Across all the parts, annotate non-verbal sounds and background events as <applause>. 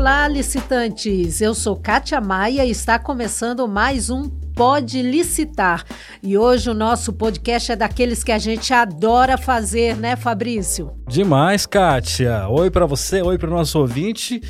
Olá, licitantes! Eu sou Kátia Maia e está começando mais um Pode Licitar. E hoje o nosso podcast é daqueles que a gente adora fazer, né, Fabrício? Demais, Kátia! Oi para você, oi para o nosso ouvinte.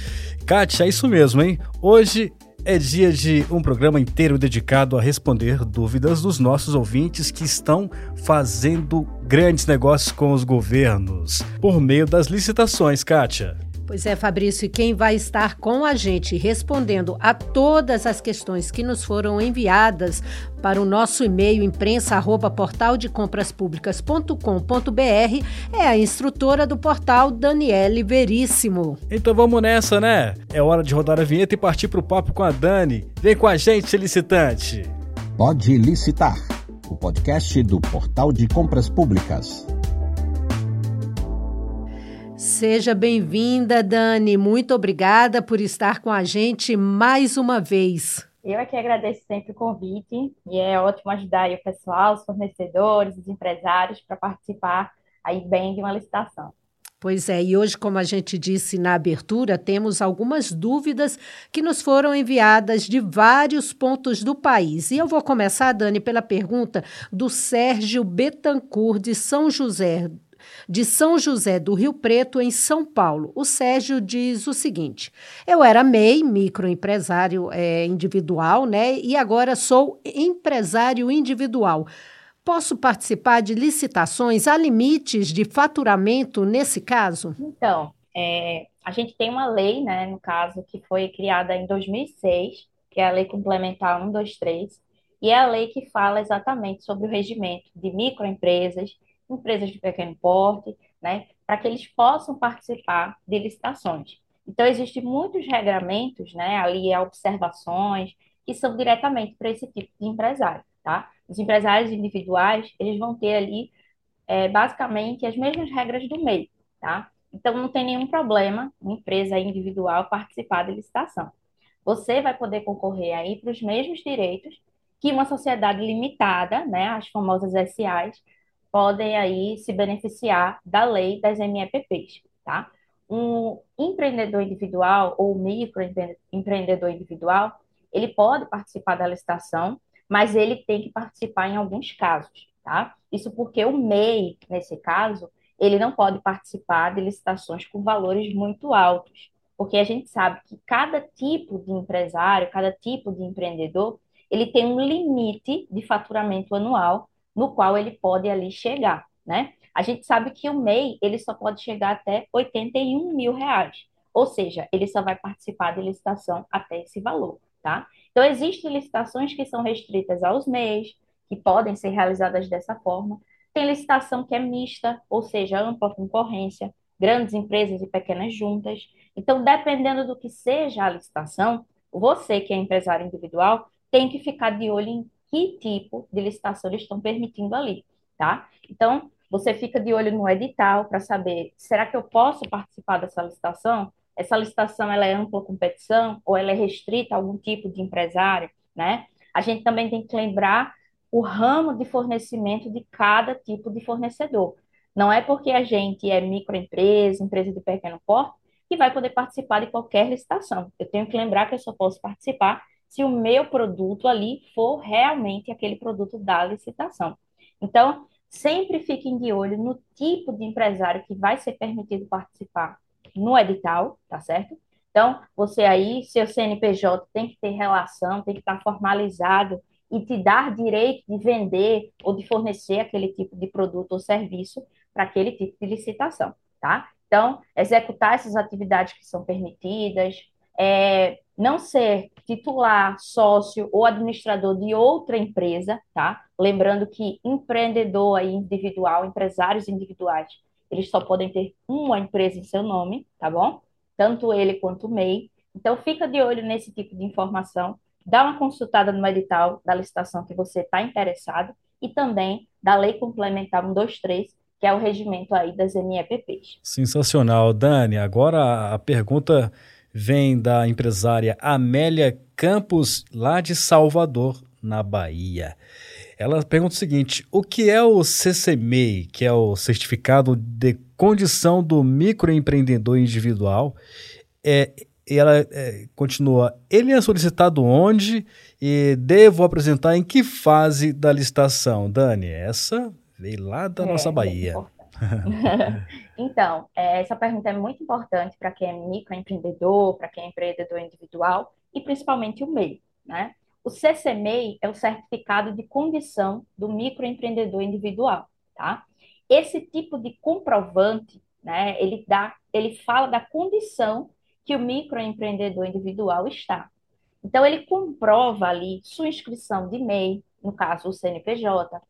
Kátia, é isso mesmo, hein? Hoje é dia de um programa inteiro dedicado a responder dúvidas dos nossos ouvintes que estão fazendo grandes negócios com os governos por meio das licitações, Kátia. Pois é, Fabrício, e quem vai estar com a gente respondendo a todas as questões que nos foram enviadas para o nosso e-mail imprensa@portaldecompraspublicas.com.br é a instrutora do portal Daniele Veríssimo. Então vamos nessa, né? É hora de rodar a vinheta e partir para o papo com a Dani. Vem com a gente, licitante. Pode licitar. O podcast do Portal de Compras Públicas. Seja bem-vinda, Dani. Muito obrigada por estar com a gente mais uma vez. Eu aqui é agradeço sempre o convite e é ótimo ajudar o pessoal, os fornecedores, os empresários para participar aí bem de uma licitação. Pois é, e hoje, como a gente disse na abertura, temos algumas dúvidas que nos foram enviadas de vários pontos do país. E eu vou começar, Dani, pela pergunta do Sérgio Betancourt, de São José de São José do Rio Preto, em São Paulo. O Sérgio diz o seguinte: Eu era MEI, microempresário é, individual, né? E agora sou empresário individual. Posso participar de licitações? Há limites de faturamento nesse caso? Então, é, a gente tem uma lei, né, no caso, que foi criada em 2006, que é a Lei Complementar 123, e é a lei que fala exatamente sobre o regimento de microempresas empresas de pequeno porte, né, para que eles possam participar de licitações. Então, existem muitos regramentos, né, ali observações, que são diretamente para esse tipo de empresário, tá? Os empresários individuais, eles vão ter ali, é, basicamente, as mesmas regras do meio, tá? Então, não tem nenhum problema uma empresa individual participar de licitação. Você vai poder concorrer aí para os mesmos direitos que uma sociedade limitada, né, as famosas SAs, podem aí se beneficiar da lei das MEPPs, tá? Um empreendedor individual ou microempreendedor individual, ele pode participar da licitação, mas ele tem que participar em alguns casos, tá? Isso porque o MEI, nesse caso, ele não pode participar de licitações com valores muito altos, porque a gente sabe que cada tipo de empresário, cada tipo de empreendedor, ele tem um limite de faturamento anual no qual ele pode ali chegar, né? A gente sabe que o MEI, ele só pode chegar até 81 mil reais, ou seja, ele só vai participar de licitação até esse valor, tá? Então, existem licitações que são restritas aos MEIs, que podem ser realizadas dessa forma. Tem licitação que é mista, ou seja, ampla concorrência, grandes empresas e pequenas juntas. Então, dependendo do que seja a licitação, você que é empresário individual tem que ficar de olho em que tipo de licitação eles estão permitindo ali, tá? Então, você fica de olho no edital para saber, será que eu posso participar dessa licitação? Essa licitação ela é ampla competição ou ela é restrita a algum tipo de empresário, né? A gente também tem que lembrar o ramo de fornecimento de cada tipo de fornecedor. Não é porque a gente é microempresa, empresa de pequeno porte, que vai poder participar de qualquer licitação. Eu tenho que lembrar que eu só posso participar se o meu produto ali for realmente aquele produto da licitação. Então, sempre fiquem de olho no tipo de empresário que vai ser permitido participar no edital, tá certo? Então, você aí, seu CNPJ tem que ter relação, tem que estar formalizado e te dar direito de vender ou de fornecer aquele tipo de produto ou serviço para aquele tipo de licitação, tá? Então, executar essas atividades que são permitidas, é, não ser titular, sócio ou administrador de outra empresa, tá? Lembrando que empreendedor aí individual, empresários individuais, eles só podem ter uma empresa em seu nome, tá bom? Tanto ele quanto o MEI. Então, fica de olho nesse tipo de informação, dá uma consultada no edital da licitação que você está interessado e também da Lei Complementar 123, que é o regimento aí das MEPPs. Sensacional, Dani. Agora a pergunta vem da empresária Amélia Campos, lá de Salvador, na Bahia. Ela pergunta o seguinte: o que é o CCMEI, que é o Certificado de Condição do Microempreendedor Individual? É, e ela é, continua. Ele é solicitado onde e devo apresentar em que fase da licitação? Dani, essa veio lá da é, nossa Bahia. <laughs> então, é, essa pergunta é muito importante para quem é microempreendedor, para quem é empreendedor individual e principalmente o MEI, né? O CCMEI é o certificado de condição do microempreendedor individual, tá? Esse tipo de comprovante, né, ele dá, ele fala da condição que o microempreendedor individual está. Então ele comprova ali sua inscrição de MEI, no caso o CNPJ,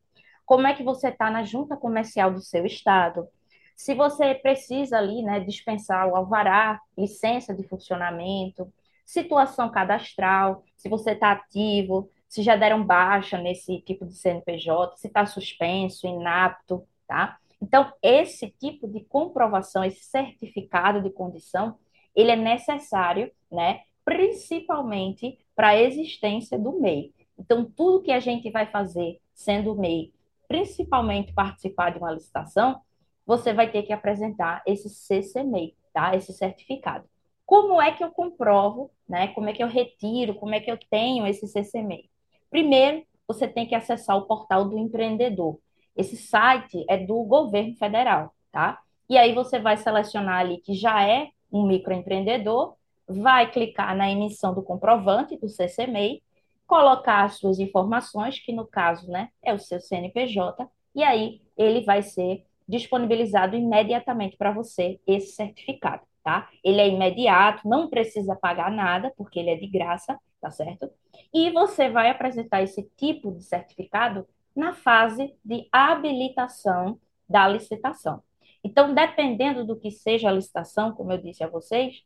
como é que você está na junta comercial do seu estado, se você precisa ali, né, dispensar o alvará, licença de funcionamento, situação cadastral, se você está ativo, se já deram baixa nesse tipo de CNPJ, se está suspenso, inapto, tá? Então, esse tipo de comprovação, esse certificado de condição, ele é necessário, né, principalmente para a existência do MEI. Então, tudo que a gente vai fazer sendo MEI, principalmente participar de uma licitação, você vai ter que apresentar esse CCMEI, tá? Esse certificado. Como é que eu comprovo, né? Como é que eu retiro, como é que eu tenho esse CCMEI? Primeiro, você tem que acessar o portal do empreendedor. Esse site é do governo federal, tá? E aí você vai selecionar ali que já é um microempreendedor, vai clicar na emissão do comprovante do CCMEI, colocar as suas informações, que no caso, né, é o seu CNPJ, e aí ele vai ser disponibilizado imediatamente para você esse certificado tá? Ele é imediato, não precisa pagar nada, porque ele é de graça, tá certo? E você vai apresentar esse tipo de certificado na fase de habilitação da licitação. Então, dependendo do que seja a licitação, como eu disse a vocês,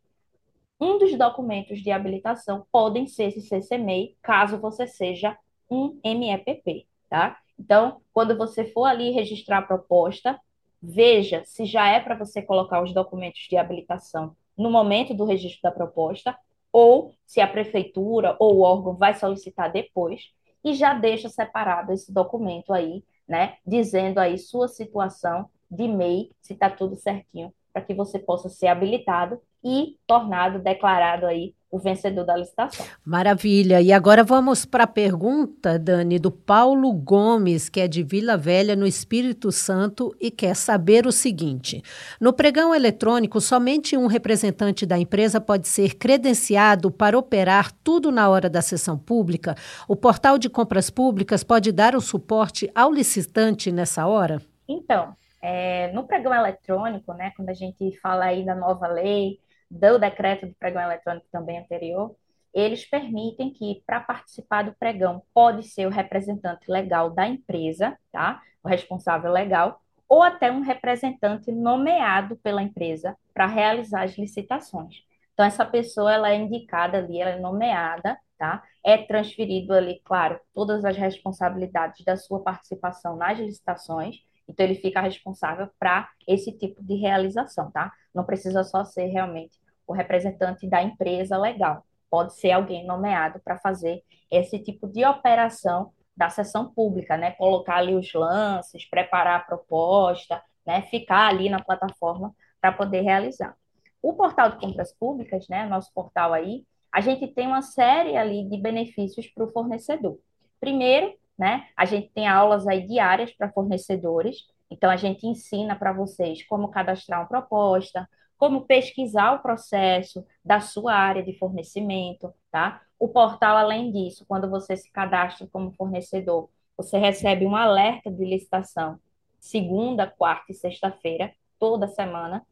um dos documentos de habilitação podem ser esse CCMEI, caso você seja um MEPP, tá? Então, quando você for ali registrar a proposta, veja se já é para você colocar os documentos de habilitação no momento do registro da proposta, ou se a prefeitura ou o órgão vai solicitar depois, e já deixa separado esse documento aí, né, dizendo aí sua situação de MEI, se está tudo certinho, para que você possa ser habilitado e tornado, declarado aí o vencedor da licitação. Maravilha. E agora vamos para a pergunta, Dani, do Paulo Gomes, que é de Vila Velha, no Espírito Santo, e quer saber o seguinte: no pregão eletrônico, somente um representante da empresa pode ser credenciado para operar tudo na hora da sessão pública? O portal de compras públicas pode dar o suporte ao licitante nessa hora? Então, é, no pregão eletrônico, né, quando a gente fala aí da nova lei, do decreto do pregão eletrônico também anterior, eles permitem que, para participar do pregão, pode ser o representante legal da empresa, tá? O responsável legal, ou até um representante nomeado pela empresa para realizar as licitações. Então, essa pessoa, ela é indicada ali, ela é nomeada, tá? É transferido ali, claro, todas as responsabilidades da sua participação nas licitações, então ele fica responsável para esse tipo de realização, tá? Não precisa só ser realmente o representante da empresa legal. Pode ser alguém nomeado para fazer esse tipo de operação da sessão pública, né? Colocar ali os lances, preparar a proposta, né? Ficar ali na plataforma para poder realizar. O portal de compras públicas, né? Nosso portal aí, a gente tem uma série ali de benefícios para o fornecedor. Primeiro, né? A gente tem aulas aí diárias para fornecedores. Então a gente ensina para vocês como cadastrar uma proposta, como pesquisar o processo da sua área de fornecimento, tá? O portal, além disso, quando você se cadastra como fornecedor, você recebe um alerta de licitação segunda, quarta e sexta-feira, toda semana.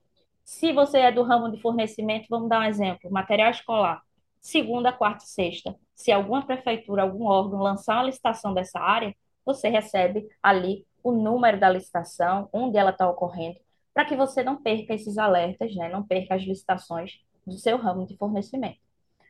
Se você é do ramo de fornecimento, vamos dar um exemplo: material escolar, segunda, quarta e sexta. Se alguma prefeitura, algum órgão lançar uma licitação dessa área, você recebe ali o número da licitação, onde ela está ocorrendo, para que você não perca esses alertas, né? não perca as licitações do seu ramo de fornecimento.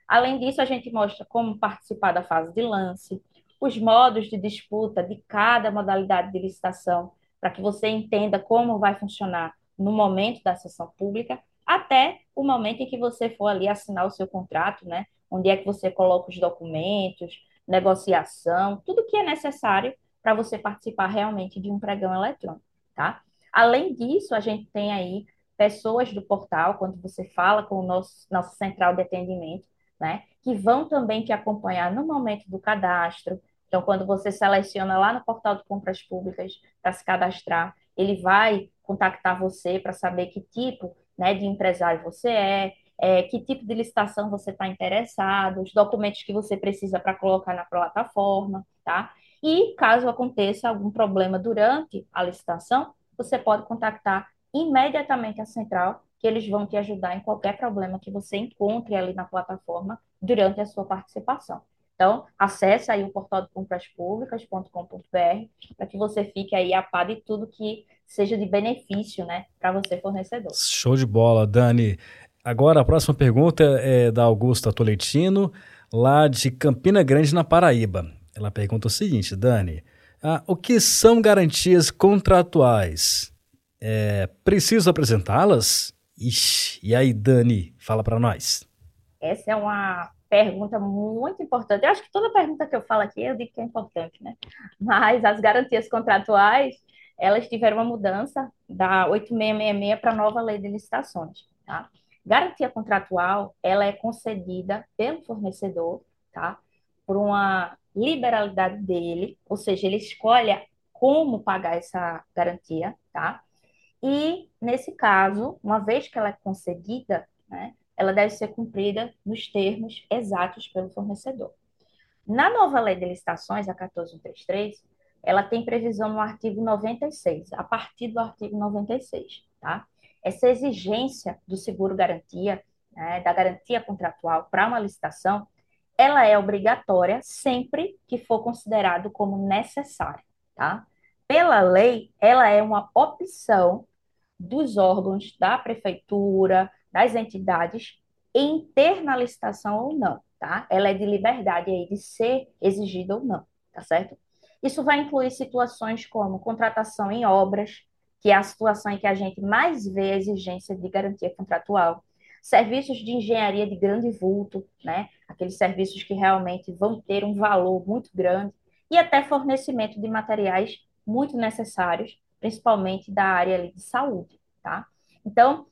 Além disso, a gente mostra como participar da fase de lance, os modos de disputa de cada modalidade de licitação, para que você entenda como vai funcionar no momento da sessão pública, até o momento em que você for ali assinar o seu contrato, né? Onde é que você coloca os documentos, negociação, tudo que é necessário para você participar realmente de um pregão eletrônico, tá? Além disso, a gente tem aí pessoas do portal, quando você fala com o nosso nossa central de atendimento, né, que vão também te acompanhar no momento do cadastro. Então, quando você seleciona lá no portal de compras públicas para se cadastrar, ele vai contactar você para saber que tipo né, de empresário você é, é, que tipo de licitação você está interessado, os documentos que você precisa para colocar na plataforma, tá? E caso aconteça algum problema durante a licitação, você pode contactar imediatamente a central, que eles vão te ajudar em qualquer problema que você encontre ali na plataforma durante a sua participação. Então, acesse aí o portal de compras públicas.com.br para que você fique aí a par de tudo que seja de benefício, né, para você fornecedor. Show de bola, Dani. Agora a próxima pergunta é da Augusta Toletino, lá de Campina Grande, na Paraíba. Ela pergunta o seguinte, Dani: ah, o que são garantias contratuais? É, preciso apresentá-las? Ixi, e aí, Dani, fala para nós. Essa é uma pergunta muito importante. Eu acho que toda pergunta que eu falo aqui eu digo que é importante, né? Mas as garantias contratuais, elas tiveram uma mudança da 8666 para a nova lei de licitações, tá? Garantia contratual, ela é concedida pelo fornecedor, tá? Por uma liberalidade dele, ou seja, ele escolhe como pagar essa garantia, tá? E, nesse caso, uma vez que ela é concedida, né, ela deve ser cumprida nos termos exatos pelo fornecedor. Na nova lei de licitações, a 14133, ela tem previsão no artigo 96, a partir do artigo 96, tá? Essa exigência do seguro-garantia, né, da garantia contratual para uma licitação, ela é obrigatória sempre que for considerado como necessário, tá? Pela lei, ela é uma opção dos órgãos da prefeitura, das entidades em ter na licitação ou não, tá? Ela é de liberdade aí de ser exigida ou não, tá certo? Isso vai incluir situações como contratação em obras, que é a situação em que a gente mais vê a exigência de garantia contratual, serviços de engenharia de grande vulto, né? Aqueles serviços que realmente vão ter um valor muito grande e até fornecimento de materiais muito necessários, principalmente da área de saúde, tá? Então,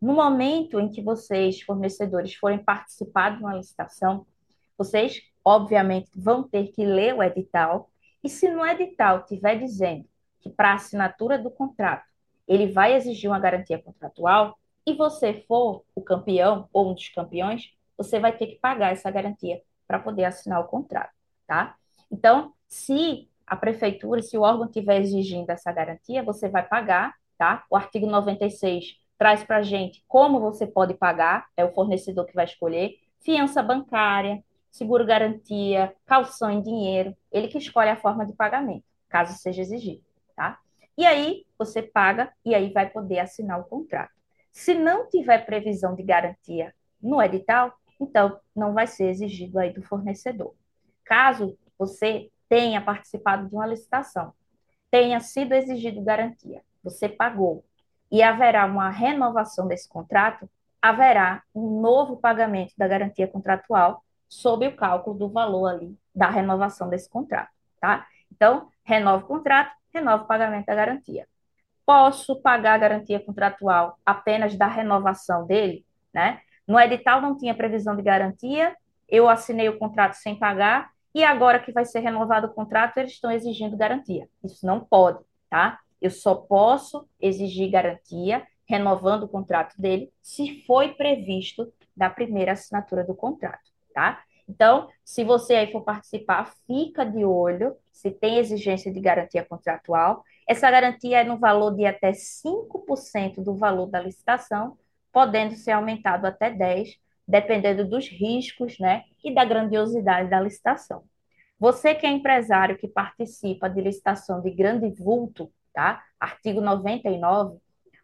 no momento em que vocês, fornecedores, forem participar de uma licitação, vocês, obviamente, vão ter que ler o edital. E se no edital estiver dizendo que para assinatura do contrato ele vai exigir uma garantia contratual, e você for o campeão ou um dos campeões, você vai ter que pagar essa garantia para poder assinar o contrato, tá? Então, se a prefeitura, se o órgão estiver exigindo essa garantia, você vai pagar, tá? O artigo 96 traz para a gente como você pode pagar, é o fornecedor que vai escolher, fiança bancária, seguro-garantia, calção em dinheiro, ele que escolhe a forma de pagamento, caso seja exigido, tá? E aí você paga e aí vai poder assinar o contrato. Se não tiver previsão de garantia no edital, então não vai ser exigido aí do fornecedor. Caso você tenha participado de uma licitação, tenha sido exigido garantia, você pagou, e haverá uma renovação desse contrato, haverá um novo pagamento da garantia contratual sob o cálculo do valor ali da renovação desse contrato, tá? Então, renova o contrato, renova o pagamento da garantia. Posso pagar a garantia contratual apenas da renovação dele, né? No edital não tinha previsão de garantia, eu assinei o contrato sem pagar e agora que vai ser renovado o contrato, eles estão exigindo garantia. Isso não pode, tá? Eu só posso exigir garantia, renovando o contrato dele, se foi previsto da primeira assinatura do contrato, tá? Então, se você aí for participar, fica de olho se tem exigência de garantia contratual. Essa garantia é no valor de até 5% do valor da licitação, podendo ser aumentado até 10%, dependendo dos riscos né, e da grandiosidade da licitação. Você que é empresário que participa de licitação de grande vulto, tá? Artigo 99,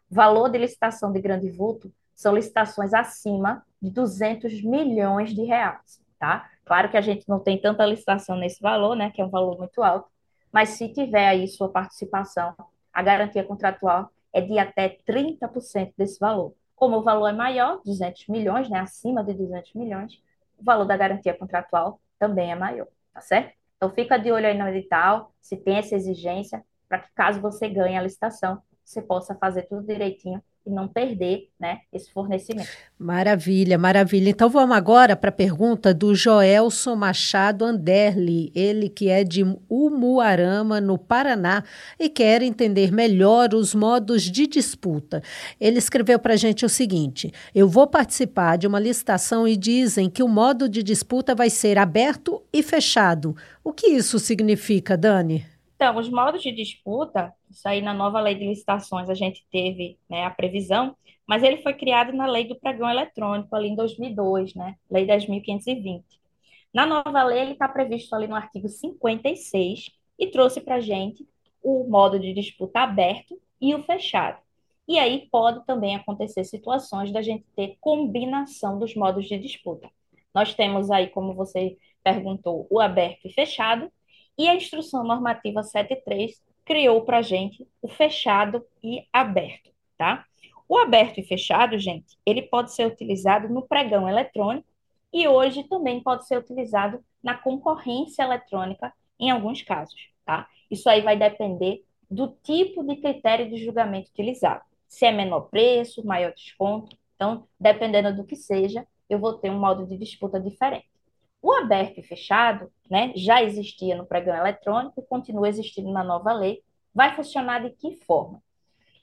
valor de licitação de grande vulto são licitações acima de 200 milhões de reais, tá? Claro que a gente não tem tanta licitação nesse valor, né, que é um valor muito alto, mas se tiver aí sua participação, a garantia contratual é de até 30% desse valor. Como o valor é maior, 200 milhões, né, acima de 200 milhões, o valor da garantia contratual também é maior, tá certo? Então fica de olho aí no edital, se tem essa exigência, para que caso você ganhe a licitação, você possa fazer tudo direitinho e não perder né, esse fornecimento. Maravilha, maravilha. Então vamos agora para a pergunta do Joelson Machado Anderli, ele que é de Umuarama, no Paraná, e quer entender melhor os modos de disputa. Ele escreveu para a gente o seguinte: eu vou participar de uma licitação e dizem que o modo de disputa vai ser aberto e fechado. O que isso significa, Dani? Então, os modos de disputa, isso aí na nova lei de licitações a gente teve né, a previsão, mas ele foi criado na lei do pregão eletrônico, ali em 2002, né? Lei 10.520. Na nova lei, ele está previsto ali no artigo 56 e trouxe para a gente o modo de disputa aberto e o fechado. E aí pode também acontecer situações da gente ter combinação dos modos de disputa. Nós temos aí, como você perguntou, o aberto e fechado, e a instrução normativa 73 criou para gente o fechado e aberto, tá? O aberto e fechado, gente, ele pode ser utilizado no pregão eletrônico e hoje também pode ser utilizado na concorrência eletrônica em alguns casos, tá? Isso aí vai depender do tipo de critério de julgamento utilizado. Se é menor preço, maior desconto. Então, dependendo do que seja, eu vou ter um modo de disputa diferente. O aberto e fechado, né, já existia no pregão eletrônico continua existindo na nova lei. Vai funcionar de que forma?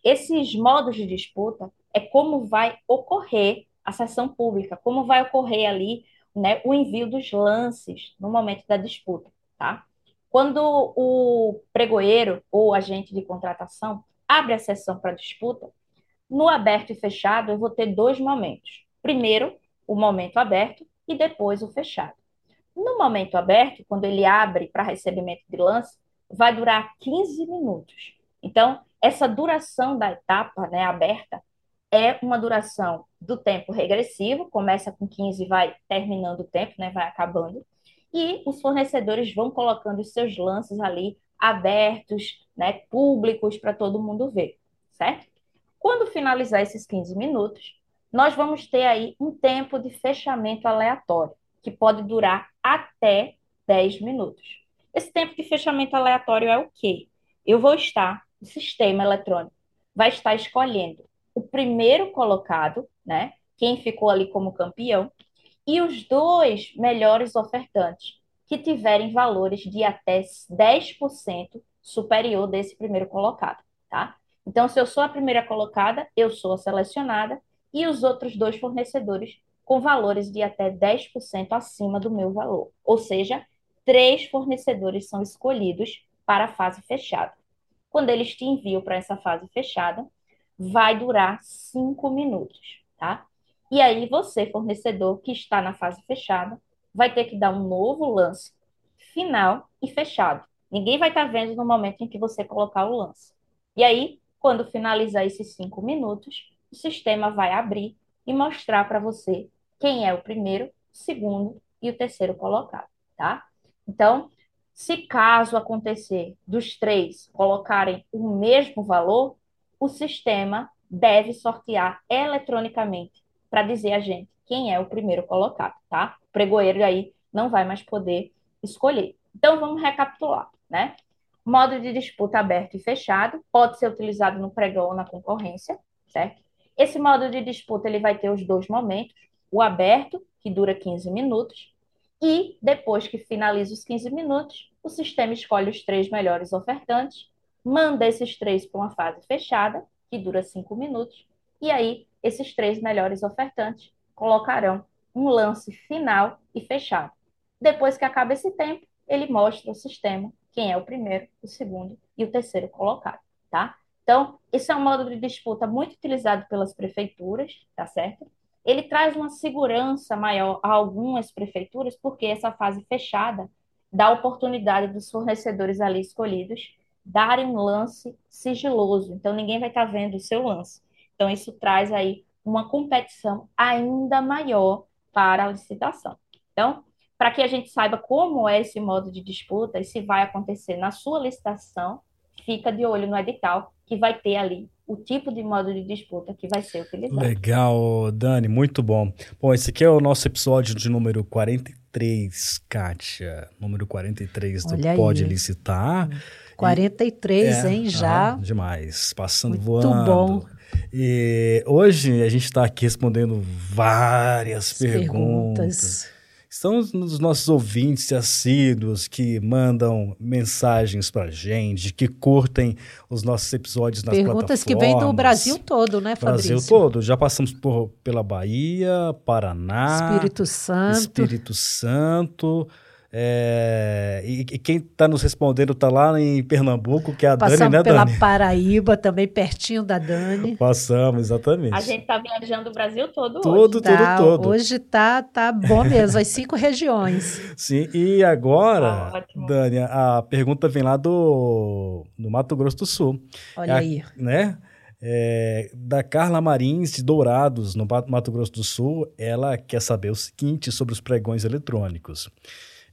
Esses modos de disputa é como vai ocorrer a sessão pública, como vai ocorrer ali né, o envio dos lances no momento da disputa, tá? Quando o pregoeiro ou agente de contratação abre a sessão para disputa, no aberto e fechado eu vou ter dois momentos. Primeiro, o momento aberto e depois o fechado. No momento aberto, quando ele abre para recebimento de lance, vai durar 15 minutos. Então, essa duração da etapa né, aberta é uma duração do tempo regressivo, começa com 15 e vai terminando o tempo, né, vai acabando, e os fornecedores vão colocando os seus lances ali abertos, né, públicos para todo mundo ver, certo? Quando finalizar esses 15 minutos, nós vamos ter aí um tempo de fechamento aleatório que pode durar até 10 minutos. Esse tempo de fechamento aleatório é o quê? Eu vou estar, o sistema eletrônico vai estar escolhendo o primeiro colocado, né? Quem ficou ali como campeão, e os dois melhores ofertantes, que tiverem valores de até 10% superior desse primeiro colocado, tá? Então, se eu sou a primeira colocada, eu sou a selecionada, e os outros dois fornecedores com valores de até 10% acima do meu valor. Ou seja, três fornecedores são escolhidos para a fase fechada. Quando eles te enviam para essa fase fechada, vai durar cinco minutos, tá? E aí você, fornecedor que está na fase fechada, vai ter que dar um novo lance final e fechado. Ninguém vai estar tá vendo no momento em que você colocar o lance. E aí, quando finalizar esses cinco minutos, o sistema vai abrir e mostrar para você quem é o primeiro, o segundo e o terceiro colocado, tá? Então, se caso acontecer dos três colocarem o mesmo valor, o sistema deve sortear eletronicamente para dizer a gente quem é o primeiro colocado, tá? O pregoeiro aí não vai mais poder escolher. Então, vamos recapitular, né? Modo de disputa aberto e fechado pode ser utilizado no pregão ou na concorrência, certo? Esse modo de disputa ele vai ter os dois momentos, o aberto, que dura 15 minutos, e depois que finaliza os 15 minutos, o sistema escolhe os três melhores ofertantes, manda esses três para uma fase fechada, que dura 5 minutos, e aí esses três melhores ofertantes colocarão um lance final e fechado. Depois que acaba esse tempo, ele mostra o sistema, quem é o primeiro, o segundo e o terceiro colocado, tá? Então, esse é um modo de disputa muito utilizado pelas prefeituras, tá certo? Ele traz uma segurança maior a algumas prefeituras, porque essa fase fechada dá oportunidade dos fornecedores ali escolhidos darem um lance sigiloso. Então, ninguém vai estar vendo o seu lance. Então, isso traz aí uma competição ainda maior para a licitação. Então, para que a gente saiba como é esse modo de disputa e se vai acontecer na sua licitação, fica de olho no edital, que vai ter ali o tipo de modo de disputa que vai ser utilizado. Legal, Dani, muito bom. Bom, esse aqui é o nosso episódio de número 43, Kátia. Número 43 do Olha Pode aí. Licitar. 43, e, hein, é, já. Ah, demais. Passando muito voando. Muito bom. E hoje a gente está aqui respondendo várias perguntas. perguntas. São os nossos ouvintes assíduos que mandam mensagens para gente, que curtem os nossos episódios nas Perguntas que vêm do Brasil todo, né, Fabrício? Brasil todo. Já passamos por, pela Bahia, Paraná, Espírito Santo. Espírito Santo. É, e, e, quem está nos respondendo está lá em Pernambuco, que é a Passamos Dani, né, pela Dani? Paraíba, também pertinho da Dani. Passamos, exatamente. A gente está viajando o Brasil todo, todo hoje. Tá, todo, todo. Hoje tá, tá bom mesmo, as cinco regiões. <laughs> Sim, e agora, Ótimo. Dani, a pergunta vem lá do, do Mato Grosso do Sul. Olha É a- aí. né? É, da Carla Marins de Dourados, no Mato Mato Grosso do Sul, ela quer saber o seguinte sobre os pregões eletrônicos.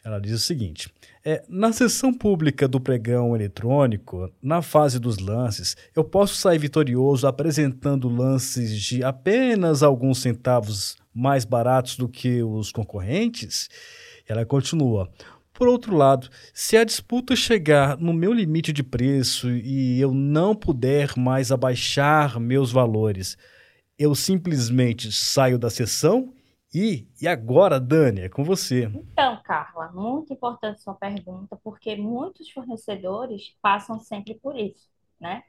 Ela diz o seguinte: é, na sessão pública do pregão eletrônico, na fase dos lances, eu posso sair vitorioso apresentando lances de apenas alguns centavos mais baratos do que os concorrentes? Ela continua. Por outro lado, se a disputa chegar no meu limite de preço e eu não puder mais abaixar meus valores, eu simplesmente saio da sessão e, e agora, Dani, é com você. Então, Carla, muito importante sua pergunta, porque muitos fornecedores passam sempre por isso, né?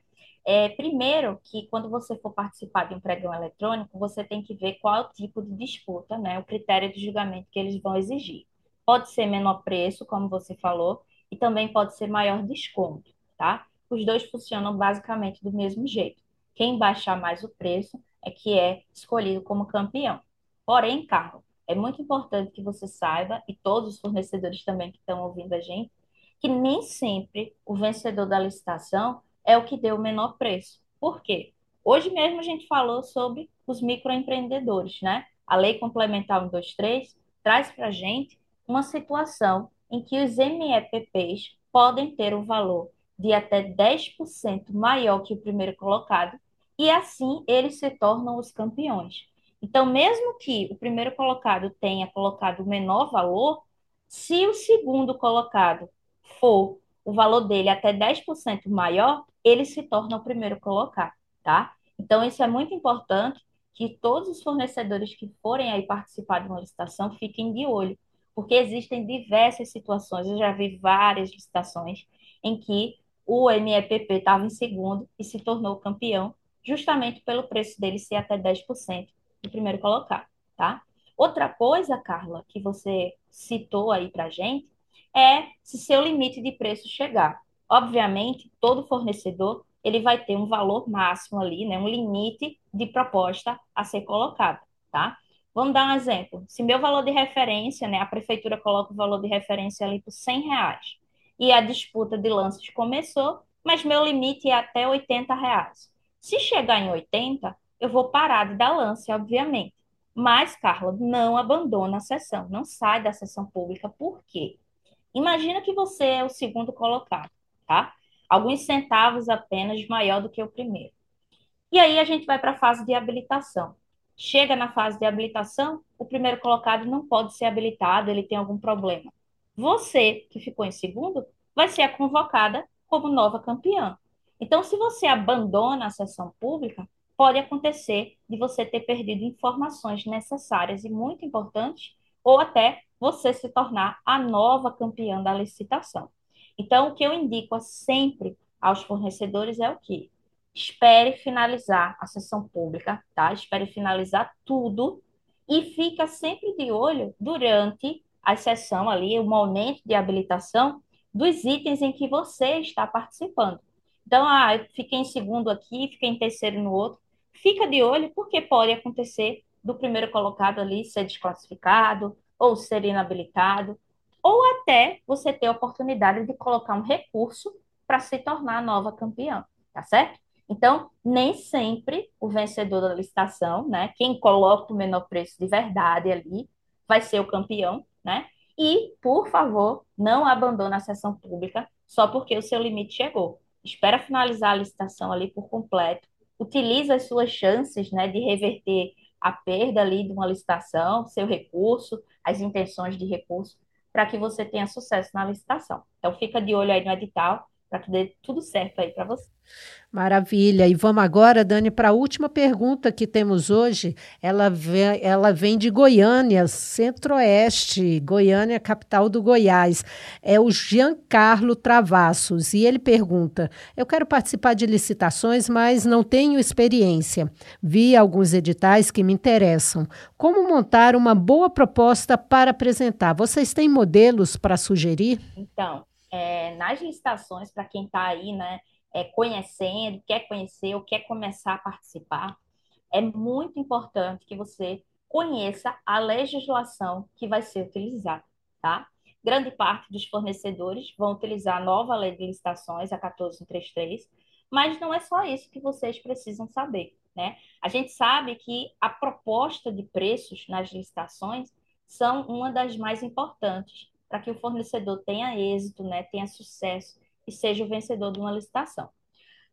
É, primeiro, que quando você for participar de um pregão eletrônico, você tem que ver qual é o tipo de disputa, né? O critério de julgamento que eles vão exigir. Pode ser menor preço, como você falou, e também pode ser maior desconto, tá? Os dois funcionam basicamente do mesmo jeito. Quem baixar mais o preço é que é escolhido como campeão. Porém, Carlos, é muito importante que você saiba, e todos os fornecedores também que estão ouvindo a gente, que nem sempre o vencedor da licitação é o que deu o menor preço. Por quê? Hoje mesmo a gente falou sobre os microempreendedores, né? A Lei Complementar 123 traz para a gente uma situação em que os MEPPs podem ter um valor de até 10% maior que o primeiro colocado, e assim eles se tornam os campeões. Então, mesmo que o primeiro colocado tenha colocado o menor valor, se o segundo colocado for o valor dele até 10% maior, ele se torna o primeiro colocado, tá? Então, isso é muito importante que todos os fornecedores que forem aí participar de uma licitação fiquem de olho, porque existem diversas situações, eu já vi várias licitações em que o MEPP estava em segundo e se tornou campeão, justamente pelo preço dele ser até 10% do primeiro colocado, tá? Outra coisa, Carla, que você citou aí pra gente, é se seu limite de preço chegar. Obviamente, todo fornecedor ele vai ter um valor máximo ali, né, um limite de proposta a ser colocado, tá? Vamos dar um exemplo. Se meu valor de referência, né, a prefeitura coloca o valor de referência ali por 100 reais e a disputa de lances começou, mas meu limite é até 80 reais. Se chegar em 80, eu vou parar de dar lance, obviamente. Mas, Carla, não abandona a sessão, não sai da sessão pública. Por quê? Imagina que você é o segundo colocado, tá? Alguns centavos apenas maior do que o primeiro. E aí a gente vai para a fase de habilitação. Chega na fase de habilitação, o primeiro colocado não pode ser habilitado, ele tem algum problema. Você, que ficou em segundo, vai ser convocada como nova campeã. Então, se você abandona a sessão pública, pode acontecer de você ter perdido informações necessárias e muito importantes, ou até você se tornar a nova campeã da licitação. Então, o que eu indico sempre aos fornecedores é o quê? Espere finalizar a sessão pública, tá? Espere finalizar tudo e fica sempre de olho durante a sessão ali, o momento de habilitação dos itens em que você está participando. Então, ah, eu fiquei em segundo aqui, fiquei em terceiro no outro. Fica de olho, porque pode acontecer do primeiro colocado ali ser desclassificado ou ser inabilitado, ou até você ter a oportunidade de colocar um recurso para se tornar nova campeã, tá certo? Então, nem sempre o vencedor da licitação, né, quem coloca o menor preço de verdade ali, vai ser o campeão, né? E, por favor, não abandone a sessão pública só porque o seu limite chegou. Espera finalizar a licitação ali por completo. Utilize as suas chances, né, de reverter a perda ali de uma licitação, seu recurso, as intenções de recurso, para que você tenha sucesso na licitação. Então, fica de olho aí no edital para que dê tudo certo aí para você. Maravilha. E vamos agora, Dani, para a última pergunta que temos hoje. Ela vem, ela vem de Goiânia, centro-oeste, Goiânia, capital do Goiás. É o Giancarlo Travassos. E ele pergunta: Eu quero participar de licitações, mas não tenho experiência. Vi alguns editais que me interessam. Como montar uma boa proposta para apresentar? Vocês têm modelos para sugerir? Então, é, nas licitações, para quem está aí, né? é, conhecendo, quer conhecer ou quer começar a participar, é muito importante que você conheça a legislação que vai ser utilizada, tá? Grande parte dos fornecedores vão utilizar a nova lei de licitações, a 14133, mas não é só isso que vocês precisam saber, né? A gente sabe que a proposta de preços nas licitações são uma das mais importantes para que o fornecedor tenha êxito, né, tenha sucesso e seja o vencedor de uma licitação.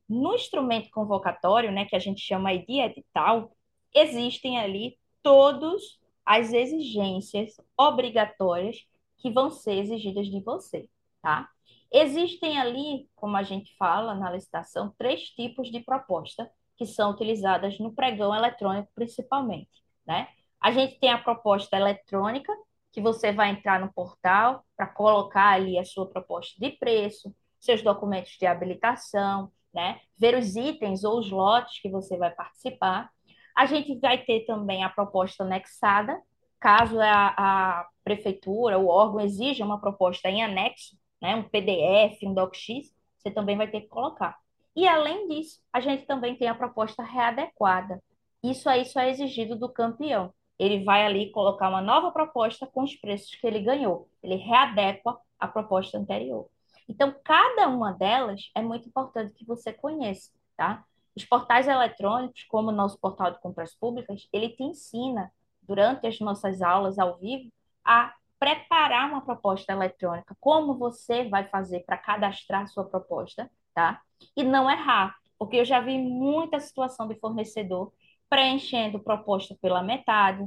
No instrumento convocatório, né, que a gente chama de edital, existem ali todas as exigências obrigatórias que vão ser exigidas de você, tá? Existem ali, como a gente fala na licitação, três tipos de proposta que são utilizadas no pregão eletrônico principalmente, né? A gente tem a proposta eletrônica, que você vai entrar no portal para colocar ali a sua proposta de preço, seus documentos de habilitação, né? Ver os itens ou os lotes que você vai participar. A gente vai ter também a proposta anexada, caso a, a prefeitura, o órgão exija uma proposta em anexo, né? Um PDF, um DocX, você também vai ter que colocar. E além disso, a gente também tem a proposta readequada. Isso aí só é exigido do campeão. Ele vai ali colocar uma nova proposta com os preços que ele ganhou. Ele readequa a proposta anterior. Então, cada uma delas é muito importante que você conheça, tá? Os portais eletrônicos, como o nosso portal de compras públicas, ele te ensina, durante as nossas aulas ao vivo, a preparar uma proposta eletrônica, como você vai fazer para cadastrar sua proposta, tá? E não errar, porque eu já vi muita situação de fornecedor preenchendo proposta pela metade,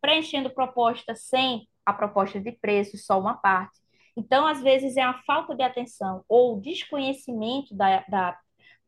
preenchendo proposta sem a proposta de preço, só uma parte. Então, às vezes, é a falta de atenção ou desconhecimento da, da,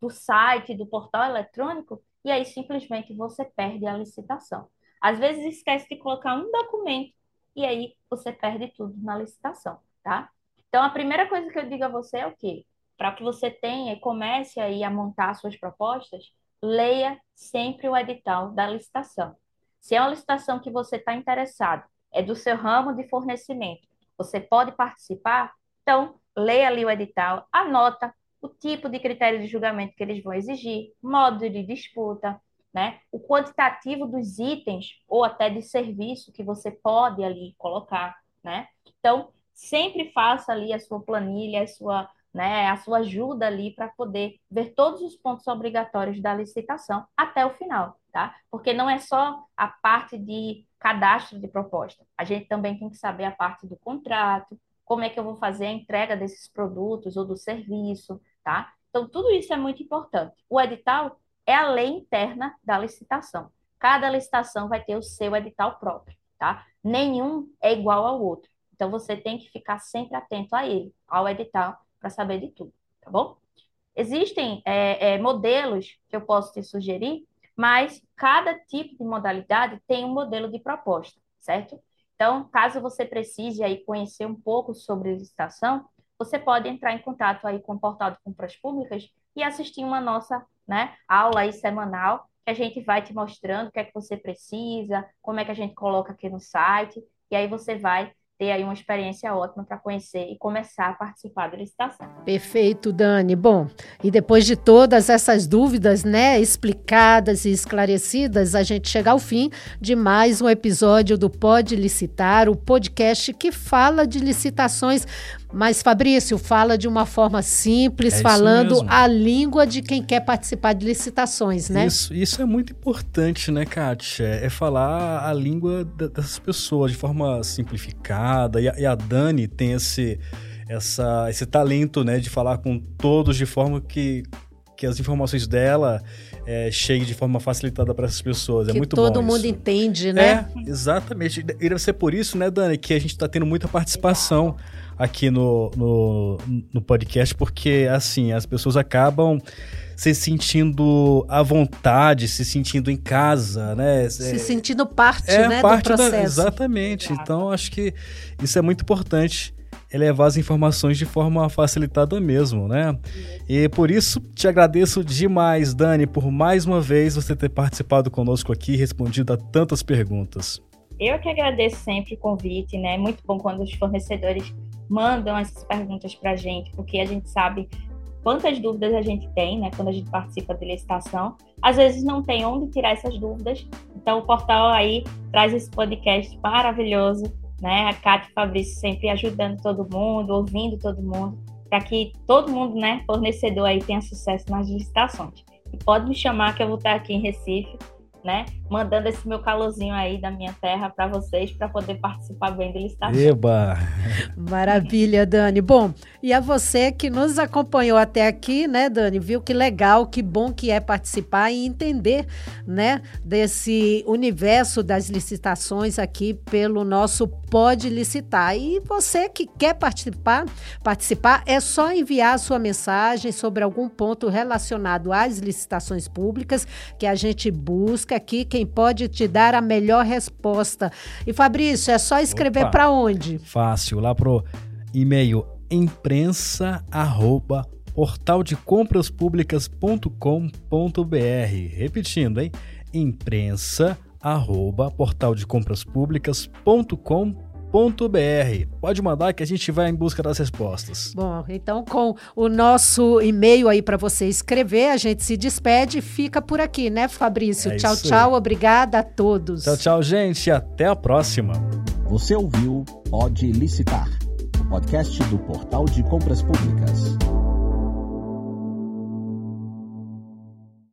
do site, do portal eletrônico, e aí simplesmente você perde a licitação. Às vezes, esquece de colocar um documento e aí você perde tudo na licitação, tá? Então, a primeira coisa que eu digo a você é o quê? Para que você tenha e comece aí a montar suas propostas, leia sempre o edital da licitação. Se é uma licitação que você está interessado, é do seu ramo de fornecimento, você pode participar, então leia ali o edital, anota o tipo de critério de julgamento que eles vão exigir, modo de disputa, né? O quantitativo dos itens ou até de serviço que você pode ali colocar, né? Então, sempre faça ali a sua planilha, a sua, né, a sua ajuda ali para poder ver todos os pontos obrigatórios da licitação até o final, tá? Porque não é só a parte de cadastro de proposta. A gente também tem que saber a parte do contrato, como é que eu vou fazer a entrega desses produtos ou do serviço, tá? Então, tudo isso é muito importante. O edital é a lei interna da licitação. Cada licitação vai ter o seu edital próprio, tá? Nenhum é igual ao outro. Então, você tem que ficar sempre atento a ele, ao edital, para saber de tudo, tá bom? Existem é, é, modelos que eu posso te sugerir mas cada tipo de modalidade tem um modelo de proposta, certo? Então, caso você precise aí conhecer um pouco sobre licitação, você pode entrar em contato aí com o portal de compras públicas e assistir uma nossa né, aula aí semanal, que a gente vai te mostrando o que é que você precisa, como é que a gente coloca aqui no site, e aí você vai ter aí uma experiência ótima para conhecer e começar a participar da licitação. Perfeito, Dani. Bom, e depois de todas essas dúvidas, né, explicadas e esclarecidas, a gente chega ao fim de mais um episódio do Pode Licitar, o podcast que fala de licitações mas, Fabrício, fala de uma forma simples, é falando a língua de quem quer participar de licitações, né? Isso, isso é muito importante, né, Kátia? É, é falar a língua dessas pessoas de forma simplificada. E a, e a Dani tem esse, essa, esse talento, né, de falar com todos de forma que que as informações dela é, cheguem de forma facilitada para essas pessoas. É que muito todo bom mundo isso. entende, né? É, exatamente. E deve ser por isso, né, Dani, que a gente está tendo muita participação aqui no, no, no podcast, porque, assim, as pessoas acabam se sentindo à vontade, se sentindo em casa, né? Se sentindo parte, é né, parte do da- processo. exatamente. Então, acho que isso é muito importante. É levar as informações de forma facilitada mesmo, né? E por isso te agradeço demais, Dani, por mais uma vez você ter participado conosco aqui e respondido a tantas perguntas. Eu que agradeço sempre o convite, né? É muito bom quando os fornecedores mandam essas perguntas para a gente, porque a gente sabe quantas dúvidas a gente tem, né? Quando a gente participa de licitação. Às vezes não tem onde tirar essas dúvidas, então o portal aí traz esse podcast maravilhoso, né? A Cátia e o Fabrício sempre ajudando todo mundo, ouvindo todo mundo, para que todo mundo, né, fornecedor aí tenha sucesso nas licitações. E pode me chamar que eu vou estar aqui em Recife né? Mandando esse meu calorzinho aí da minha terra para vocês, para poder participar bem do licitação. Eba! Maravilha, Dani. Bom, e a você que nos acompanhou até aqui, né, Dani? Viu que legal, que bom que é participar e entender, né, desse universo das licitações aqui pelo nosso Pode Licitar. E você que quer participar, participar é só enviar a sua mensagem sobre algum ponto relacionado às licitações públicas que a gente busca aqui quem pode te dar a melhor resposta. E Fabrício, é só escrever para onde? Fácil, lá pro e-mail imprensa arroba portaldecompraspublicas.com.br Repetindo, hein? imprensa arroba portaldecompraspublicas.com.br Pode mandar que a gente vai em busca das respostas. Bom, então com o nosso e-mail aí para você escrever, a gente se despede e fica por aqui, né, Fabrício? É tchau, tchau, obrigada a todos. Tchau, tchau, gente. Até a próxima. Você ouviu Pode Licitar, o podcast do Portal de Compras Públicas.